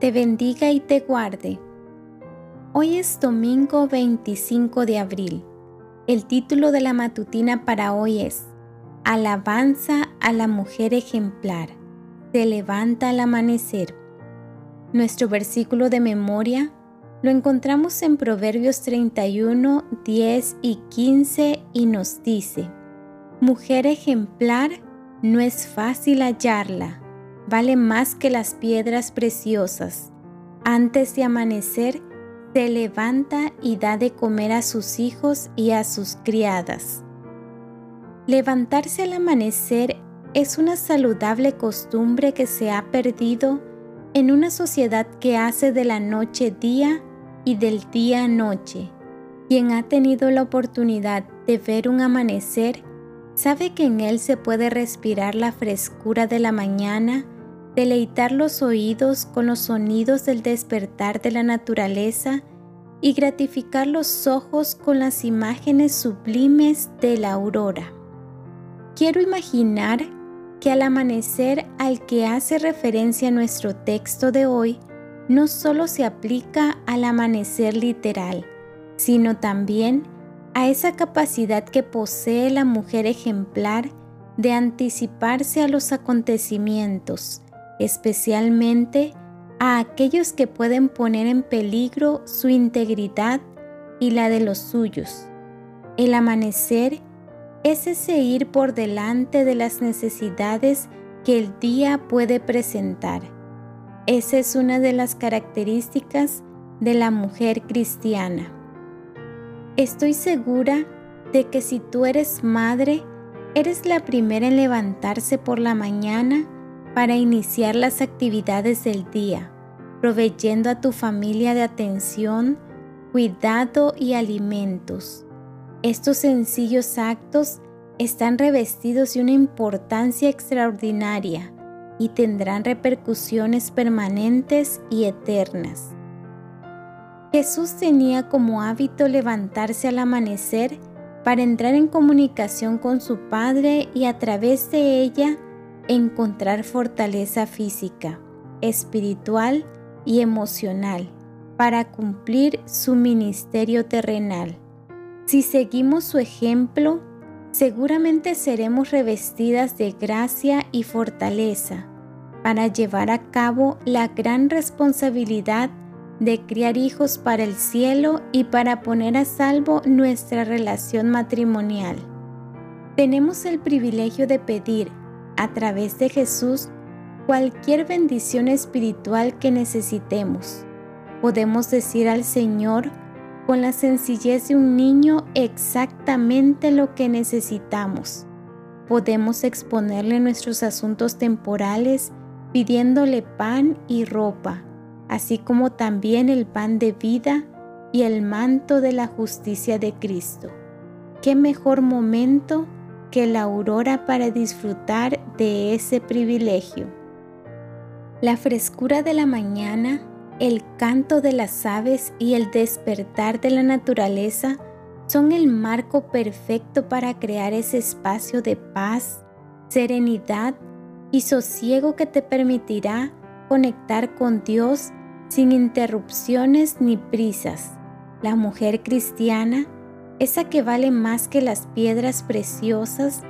te bendiga y te guarde. Hoy es domingo 25 de abril. El título de la matutina para hoy es Alabanza a la mujer ejemplar. Se levanta al amanecer. Nuestro versículo de memoria lo encontramos en Proverbios 31, 10 y 15 y nos dice, Mujer ejemplar, no es fácil hallarla, vale más que las piedras preciosas. Antes de amanecer, se levanta y da de comer a sus hijos y a sus criadas. Levantarse al amanecer es una saludable costumbre que se ha perdido en una sociedad que hace de la noche día y del día noche. Quien ha tenido la oportunidad de ver un amanecer sabe que en él se puede respirar la frescura de la mañana, deleitar los oídos con los sonidos del despertar de la naturaleza y gratificar los ojos con las imágenes sublimes de la aurora. Quiero imaginar que al amanecer al que hace referencia nuestro texto de hoy no solo se aplica al amanecer literal, sino también a esa capacidad que posee la mujer ejemplar de anticiparse a los acontecimientos, especialmente a aquellos que pueden poner en peligro su integridad y la de los suyos. El amanecer es ese ir por delante de las necesidades que el día puede presentar. Esa es una de las características de la mujer cristiana. Estoy segura de que si tú eres madre, eres la primera en levantarse por la mañana para iniciar las actividades del día, proveyendo a tu familia de atención, cuidado y alimentos. Estos sencillos actos están revestidos de una importancia extraordinaria y tendrán repercusiones permanentes y eternas. Jesús tenía como hábito levantarse al amanecer para entrar en comunicación con su Padre y a través de ella encontrar fortaleza física, espiritual y emocional para cumplir su ministerio terrenal. Si seguimos su ejemplo, seguramente seremos revestidas de gracia y fortaleza para llevar a cabo la gran responsabilidad de criar hijos para el cielo y para poner a salvo nuestra relación matrimonial. Tenemos el privilegio de pedir a través de Jesús cualquier bendición espiritual que necesitemos. Podemos decir al Señor con la sencillez de un niño exactamente lo que necesitamos. Podemos exponerle nuestros asuntos temporales pidiéndole pan y ropa, así como también el pan de vida y el manto de la justicia de Cristo. ¿Qué mejor momento que la aurora para disfrutar de ese privilegio. La frescura de la mañana, el canto de las aves y el despertar de la naturaleza son el marco perfecto para crear ese espacio de paz, serenidad y sosiego que te permitirá conectar con Dios sin interrupciones ni prisas. La mujer cristiana esa que vale más que las piedras preciosas,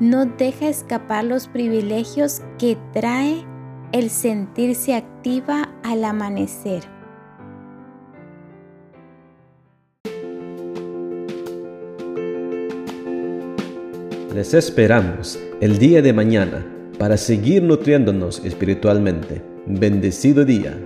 no deja escapar los privilegios que trae el sentirse activa al amanecer. Les esperamos el día de mañana para seguir nutriéndonos espiritualmente. Bendecido día.